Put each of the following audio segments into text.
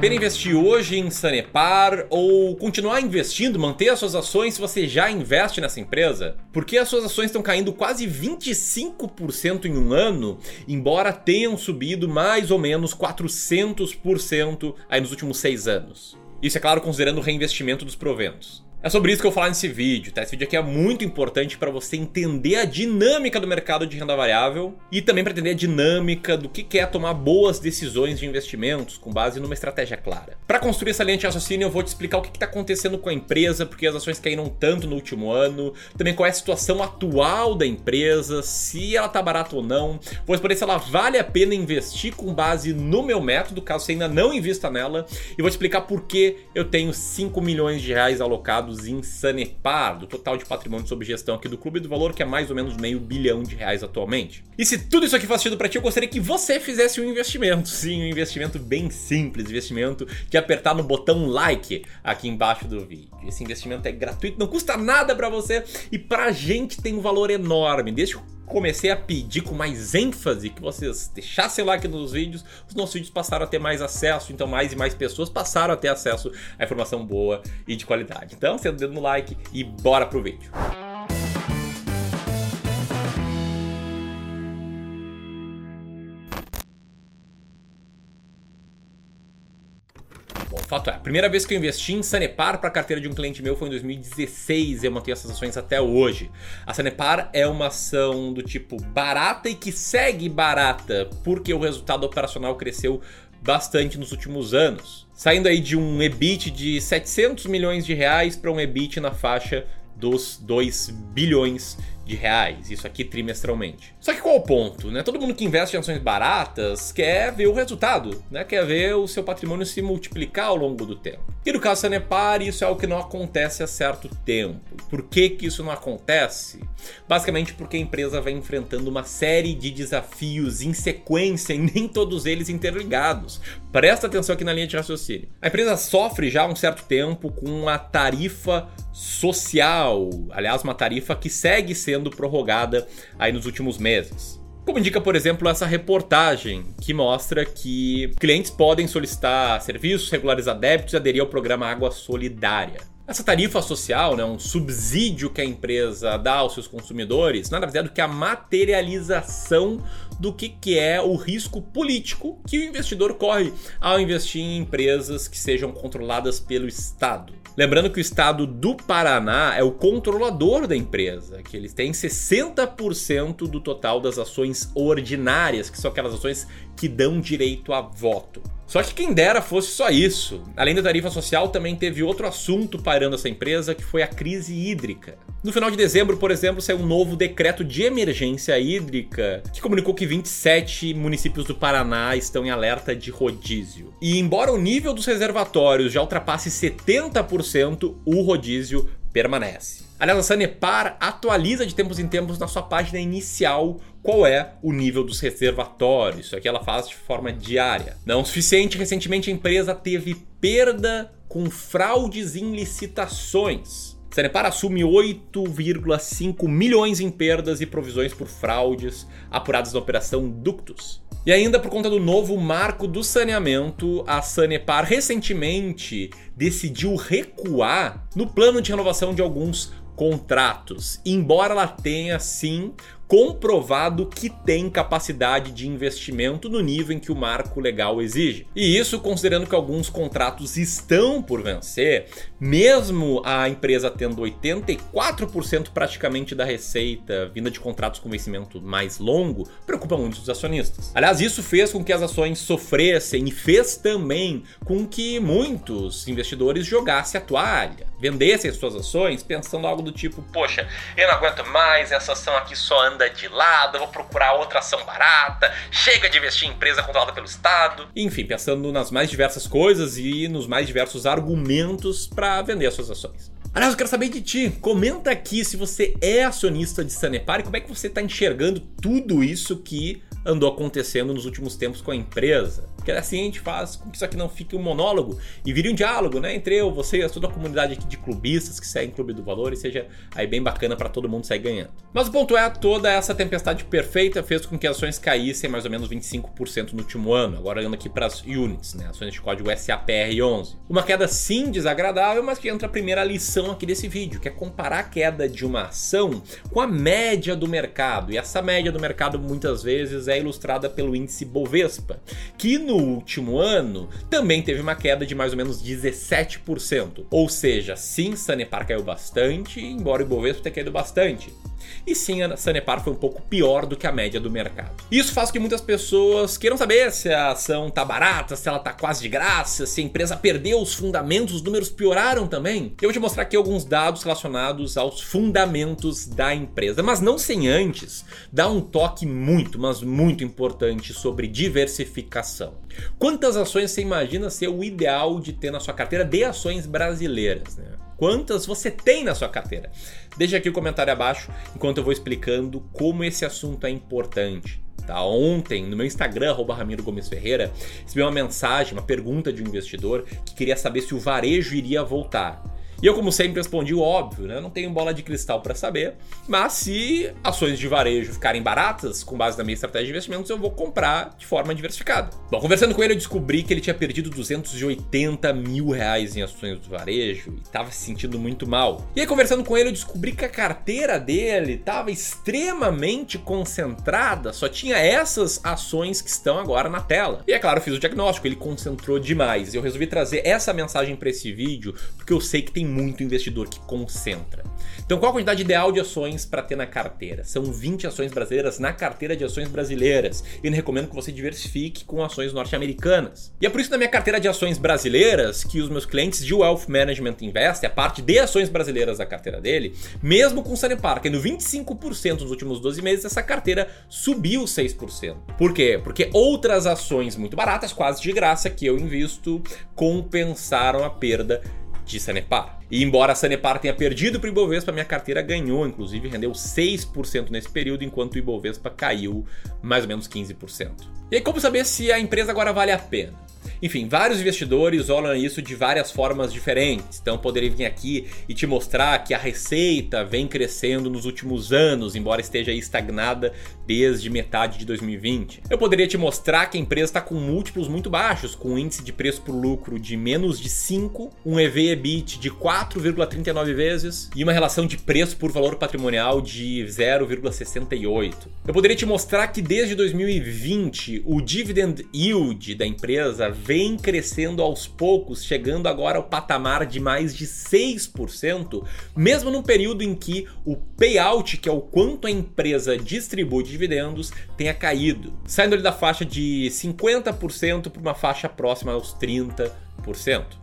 pena investir hoje em Sanepar ou continuar investindo, manter as suas ações se você já investe nessa empresa? Porque as suas ações estão caindo quase 25% em um ano, embora tenham subido mais ou menos 400% aí nos últimos seis anos. Isso é claro considerando o reinvestimento dos proventos. É sobre isso que eu vou falar nesse vídeo, tá? Esse vídeo aqui é muito importante para você entender a dinâmica do mercado de renda variável e também para entender a dinâmica do que é tomar boas decisões de investimentos com base numa estratégia clara. Para construir essa linha de raciocínio, eu vou te explicar o que está acontecendo com a empresa, porque as ações caíram tanto no último ano, também qual é a situação atual da empresa, se ela tá barata ou não, vou responder se ela vale a pena investir com base no meu método, caso você ainda não invista nela, e vou te explicar por que eu tenho 5 milhões de reais alocados em Sanepar, do total de patrimônio sob gestão aqui do clube, do valor que é mais ou menos meio bilhão de reais atualmente. E se tudo isso aqui faz sentido para ti, eu gostaria que você fizesse um investimento. Sim, um investimento bem simples, investimento de apertar no botão like aqui embaixo do vídeo. Esse investimento é gratuito, não custa nada para você e pra gente tem um valor enorme. Deixa comecei a pedir com mais ênfase que vocês deixassem like nos vídeos, os nossos vídeos passaram a ter mais acesso, então mais e mais pessoas passaram a ter acesso a informação boa e de qualidade. Então, sendo dedo no like e bora pro vídeo. Fato é, a primeira vez que eu investi em Sanepar para a carteira de um cliente meu foi em 2016 e eu mantenho essas ações até hoje. A Sanepar é uma ação do tipo barata e que segue barata porque o resultado operacional cresceu bastante nos últimos anos. Saindo aí de um EBIT de 700 milhões de reais para um EBIT na faixa dos 2 bilhões de reais, isso aqui trimestralmente. Só que qual o ponto, né? Todo mundo que investe em ações baratas quer ver o resultado, né? Quer ver o seu patrimônio se multiplicar ao longo do tempo. E no caso Sanepar, isso é o que não acontece há certo tempo. Por que que isso não acontece? Basicamente porque a empresa vai enfrentando uma série de desafios em sequência e nem todos eles interligados. Presta atenção aqui na linha de raciocínio. A empresa sofre já há um certo tempo com uma tarifa social, aliás, uma tarifa que segue sendo prorrogada aí nos últimos meses. Como indica, por exemplo, essa reportagem que mostra que clientes podem solicitar serviços, regularizar débitos e aderir ao programa Água Solidária. Essa tarifa social, né, um subsídio que a empresa dá aos seus consumidores, nada mais é do que a materialização do que, que é o risco político que o investidor corre ao investir em empresas que sejam controladas pelo Estado. Lembrando que o estado do Paraná é o controlador da empresa, que eles têm 60% do total das ações ordinárias, que são aquelas ações que dão direito a voto. Só que quem dera fosse só isso. Além da tarifa social, também teve outro assunto parando essa empresa, que foi a crise hídrica. No final de dezembro, por exemplo, saiu um novo decreto de emergência hídrica que comunicou que 27 municípios do Paraná estão em alerta de rodízio. E embora o nível dos reservatórios já ultrapasse 70%, o rodízio permanece. Aliás, a Sanepar atualiza de tempos em tempos na sua página inicial qual é o nível dos reservatórios. Isso aqui ela faz de forma diária. Não o suficiente, recentemente a empresa teve perda com fraudes em licitações. Sanepar assume 8,5 milhões em perdas e provisões por fraudes apuradas na operação Ductus. E ainda por conta do novo marco do saneamento, a Sanepar recentemente decidiu recuar no plano de renovação de alguns contratos, embora ela tenha sim comprovado que tem capacidade de investimento no nível em que o marco legal exige. E isso considerando que alguns contratos estão por vencer, mesmo a empresa tendo 84% praticamente da receita vinda de contratos com vencimento mais longo, preocupa muito os acionistas. Aliás, isso fez com que as ações sofressem e fez também com que muitos investidores jogassem a toalha, vendessem suas ações pensando algo do tipo: poxa, eu não aguento mais, essa ação aqui só anda de lado, vou procurar outra ação barata, chega de investir em empresa controlada pelo Estado. Enfim, pensando nas mais diversas coisas e nos mais diversos argumentos para vender as suas ações. Aliás, eu quero saber de ti. Comenta aqui se você é acionista de Sanepar e como é que você está enxergando tudo isso que andou acontecendo nos últimos tempos com a empresa. Porque assim a gente faz com que isso aqui não fique um monólogo e vire um diálogo, né? Entre eu, você e toda a comunidade aqui de clubistas que seguem Clube do Valor e seja aí bem bacana para todo mundo sair ganhando. Mas o ponto é, toda essa tempestade perfeita fez com que ações caíssem mais ou menos 25% no último ano. Agora olhando aqui para as units, né? Ações de código SAPR11. Uma queda sim desagradável, mas que entra a primeira lição aqui desse vídeo, que é comparar a queda de uma ação com a média do mercado. E essa média do mercado muitas vezes é ilustrada pelo índice Bovespa, que no último ano também teve uma queda de mais ou menos 17%. Ou seja, sim, Sanepar caiu bastante, embora o Bovespa tenha caído bastante. E sim, a Sanepar foi um pouco pior do que a média do mercado. Isso faz com que muitas pessoas queiram saber se a ação tá barata, se ela tá quase de graça, se a empresa perdeu os fundamentos, os números pioraram também. Eu vou te mostrar aqui alguns dados relacionados aos fundamentos da empresa, mas não sem antes dar um toque muito, mas muito importante sobre diversificação. Quantas ações você imagina ser o ideal de ter na sua carteira de ações brasileiras? Né? Quantas você tem na sua carteira? Deixa aqui o comentário abaixo enquanto eu vou explicando como esse assunto é importante. Tá? Ontem, no meu Instagram, Ramiro Gomes Ferreira, recebi uma mensagem, uma pergunta de um investidor que queria saber se o varejo iria voltar. E eu, como sempre, respondi o óbvio, né? Não tenho bola de cristal para saber, mas se ações de varejo ficarem baratas, com base na minha estratégia de investimentos, eu vou comprar de forma diversificada. Bom, conversando com ele, eu descobri que ele tinha perdido 280 mil reais em ações do varejo e estava se sentindo muito mal. E aí, conversando com ele, eu descobri que a carteira dele estava extremamente concentrada, só tinha essas ações que estão agora na tela. E é claro, eu fiz o diagnóstico, ele concentrou demais. Eu resolvi trazer essa mensagem para esse vídeo porque eu sei que tem muito investidor que concentra. Então, qual a quantidade ideal de ações para ter na carteira? São 20 ações brasileiras na carteira de ações brasileiras. Eu recomendo que você diversifique com ações norte-americanas. E é por isso na minha carteira de ações brasileiras que os meus clientes de Wealth Management investem, a parte de ações brasileiras da carteira dele, mesmo com o Sanepar caindo 25% nos últimos 12 meses, essa carteira subiu 6%. Por quê? Porque outras ações muito baratas, quase de graça, que eu invisto, compensaram a perda de Sanepar. E embora a Sanepar tenha perdido para o Ibovespa, minha carteira ganhou, inclusive rendeu 6% nesse período, enquanto o Ibovespa caiu mais ou menos 15%. E aí, como saber se a empresa agora vale a pena? Enfim, vários investidores olham isso de várias formas diferentes. Então, poderia vir aqui e te mostrar que a receita vem crescendo nos últimos anos, embora esteja estagnada desde metade de 2020. Eu poderia te mostrar que a empresa está com múltiplos muito baixos, com um índice de preço por lucro de menos de 5, um EV/EBIT de 4,39 vezes e uma relação de preço por valor patrimonial de 0,68. Eu poderia te mostrar que desde 2020 o dividend yield da empresa vem crescendo aos poucos, chegando agora ao patamar de mais de 6%, mesmo num período em que o payout, que é o quanto a empresa distribui de dividendos, tenha caído, saindo da faixa de 50% para uma faixa próxima aos 30%.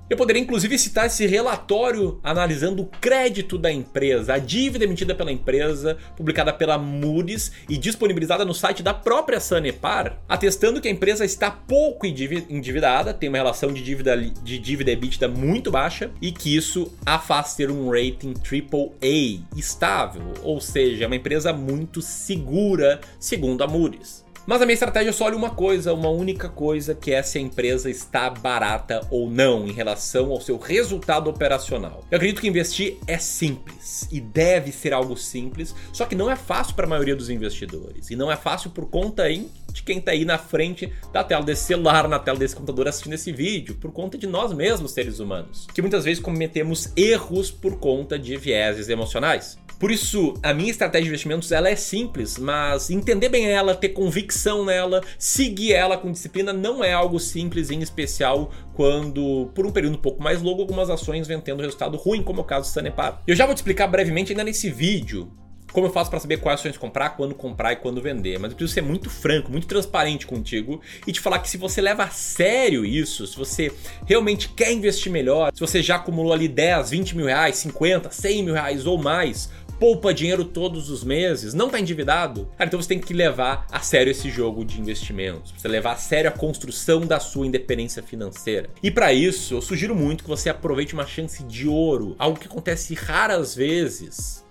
Eu poderia inclusive citar esse relatório analisando o crédito da empresa, a dívida emitida pela empresa, publicada pela Moody's e disponibilizada no site da própria Sanepar, atestando que a empresa está pouco endividada, tem uma relação de dívida de dívida EBITDA muito baixa e que isso a faz ter um rating AAA estável, ou seja, é uma empresa muito segura, segundo a Moody's. Mas a minha estratégia só olha uma coisa, uma única coisa, que é se a empresa está barata ou não em relação ao seu resultado operacional. Eu acredito que investir é simples e deve ser algo simples, só que não é fácil para a maioria dos investidores. E não é fácil por conta hein, de quem está aí na frente da tela desse celular, na tela desse computador assistindo esse vídeo, por conta de nós mesmos, seres humanos, que muitas vezes cometemos erros por conta de vieses emocionais. Por isso, a minha estratégia de investimentos ela é simples, mas entender bem ela, ter convicção nela, seguir ela com disciplina não é algo simples, em especial quando, por um período um pouco mais longo, algumas ações vêm tendo resultado ruim, como é o caso do Sanepar. Eu já vou te explicar brevemente ainda nesse vídeo como eu faço para saber quais ações comprar, quando comprar e quando vender. Mas eu preciso ser muito franco, muito transparente contigo e te falar que se você leva a sério isso, se você realmente quer investir melhor, se você já acumulou ali 10, 20 mil reais, 50, 100 mil reais ou mais, poupa dinheiro todos os meses, não está endividado, cara, então você tem que levar a sério esse jogo de investimentos. Você levar a sério a construção da sua independência financeira. E para isso, eu sugiro muito que você aproveite uma chance de ouro, algo que acontece raras vezes.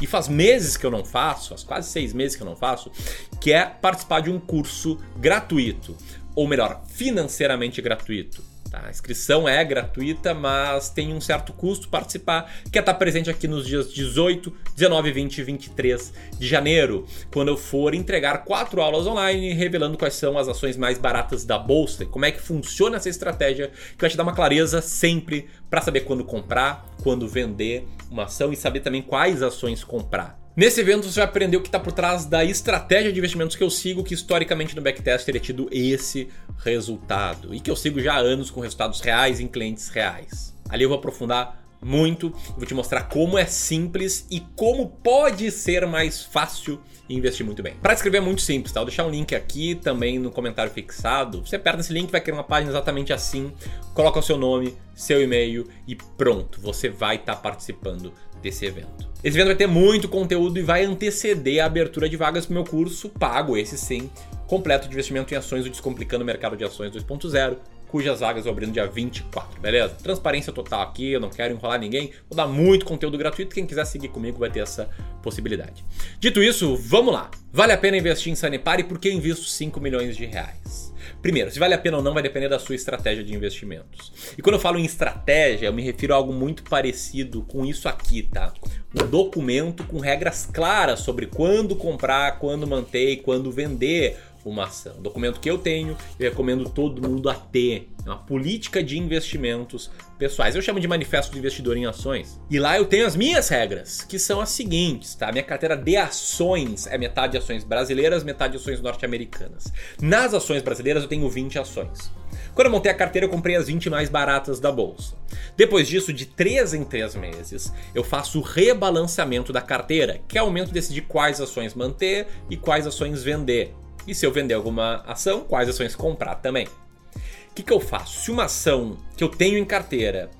E faz meses que eu não faço, faz quase seis meses que eu não faço, que é participar de um curso gratuito ou melhor, financeiramente gratuito. Tá? A inscrição é gratuita, mas tem um certo custo participar, que é estar presente aqui nos dias 18, 19, 20 e 23 de janeiro, quando eu for entregar quatro aulas online revelando quais são as ações mais baratas da bolsa e como é que funciona essa estratégia, que vai te dar uma clareza sempre para saber quando comprar, quando vender uma ação e saber também quais ações comprar. Nesse evento você vai aprender o que está por trás da estratégia de investimentos que eu sigo, que historicamente no backtest teria tido esse resultado e que eu sigo já há anos com resultados reais em clientes reais. Ali eu vou aprofundar muito, vou te mostrar como é simples e como pode ser mais fácil investir muito bem. Para escrever é muito simples, tá? Vou deixar um link aqui também no comentário fixado. Você aperta esse link, vai criar uma página exatamente assim, coloca o seu nome, seu e-mail e pronto, você vai estar tá participando desse evento. Esse evento vai ter muito conteúdo e vai anteceder a abertura de vagas para meu curso pago, esse sim, completo de investimento em ações, o Descomplicando o Mercado de Ações 2.0, cujas vagas eu abri no dia 24, beleza? Transparência total aqui, eu não quero enrolar ninguém, vou dar muito conteúdo gratuito, quem quiser seguir comigo vai ter essa possibilidade. Dito isso, vamos lá. Vale a pena investir em Sanepar e por que eu invisto 5 milhões de reais? Primeiro, se vale a pena ou não vai depender da sua estratégia de investimentos. E quando eu falo em estratégia, eu me refiro a algo muito parecido com isso aqui, tá? Um documento com regras claras sobre quando comprar, quando manter e quando vender uma ação. documento que eu tenho, eu recomendo todo mundo a ter. É uma política de investimentos pessoais. Eu chamo de manifesto do investidor em ações. E lá eu tenho as minhas regras, que são as seguintes, tá? Minha carteira de ações é metade ações brasileiras, metade ações norte-americanas. Nas ações brasileiras eu tenho 20 ações. Quando eu montei a carteira, eu comprei as 20 mais baratas da bolsa. Depois disso, de 3 em 3 meses, eu faço o rebalanceamento da carteira, que é o momento de decidir quais ações manter e quais ações vender. E se eu vender alguma ação, quais ações comprar também. O que, que eu faço? Se uma ação que eu tenho em carteira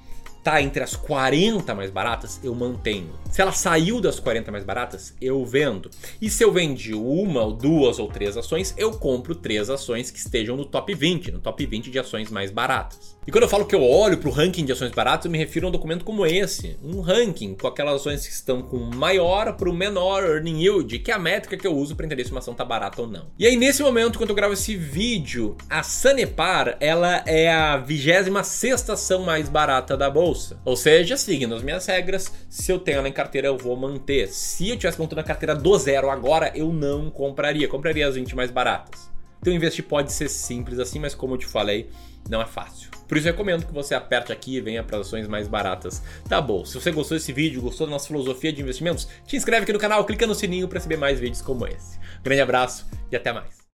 tá entre as 40 mais baratas, eu mantenho. Se ela saiu das 40 mais baratas, eu vendo. E se eu vendi uma ou duas ou três ações, eu compro três ações que estejam no top 20, no top 20 de ações mais baratas. E quando eu falo que eu olho para o ranking de ações baratas, eu me refiro a um documento como esse, um ranking com aquelas ações que estão com maior para o menor earning yield, que é a métrica que eu uso para entender se uma ação tá barata ou não. E aí nesse momento, quando eu gravo esse vídeo, a Sanepar, ela é a 26 ação mais barata da bolsa. Ou seja, seguindo as minhas regras, se eu tenho ela em carteira, eu vou manter. Se eu tivesse montando a carteira do zero agora, eu não compraria. Compraria as 20 mais baratas. Então investir pode ser simples assim, mas como eu te falei, não é fácil. Por isso recomendo que você aperte aqui e venha para ações mais baratas da bolsa. Se você gostou desse vídeo, gostou da nossa filosofia de investimentos, te inscreve aqui no canal, clica no sininho para receber mais vídeos como esse. grande abraço e até mais.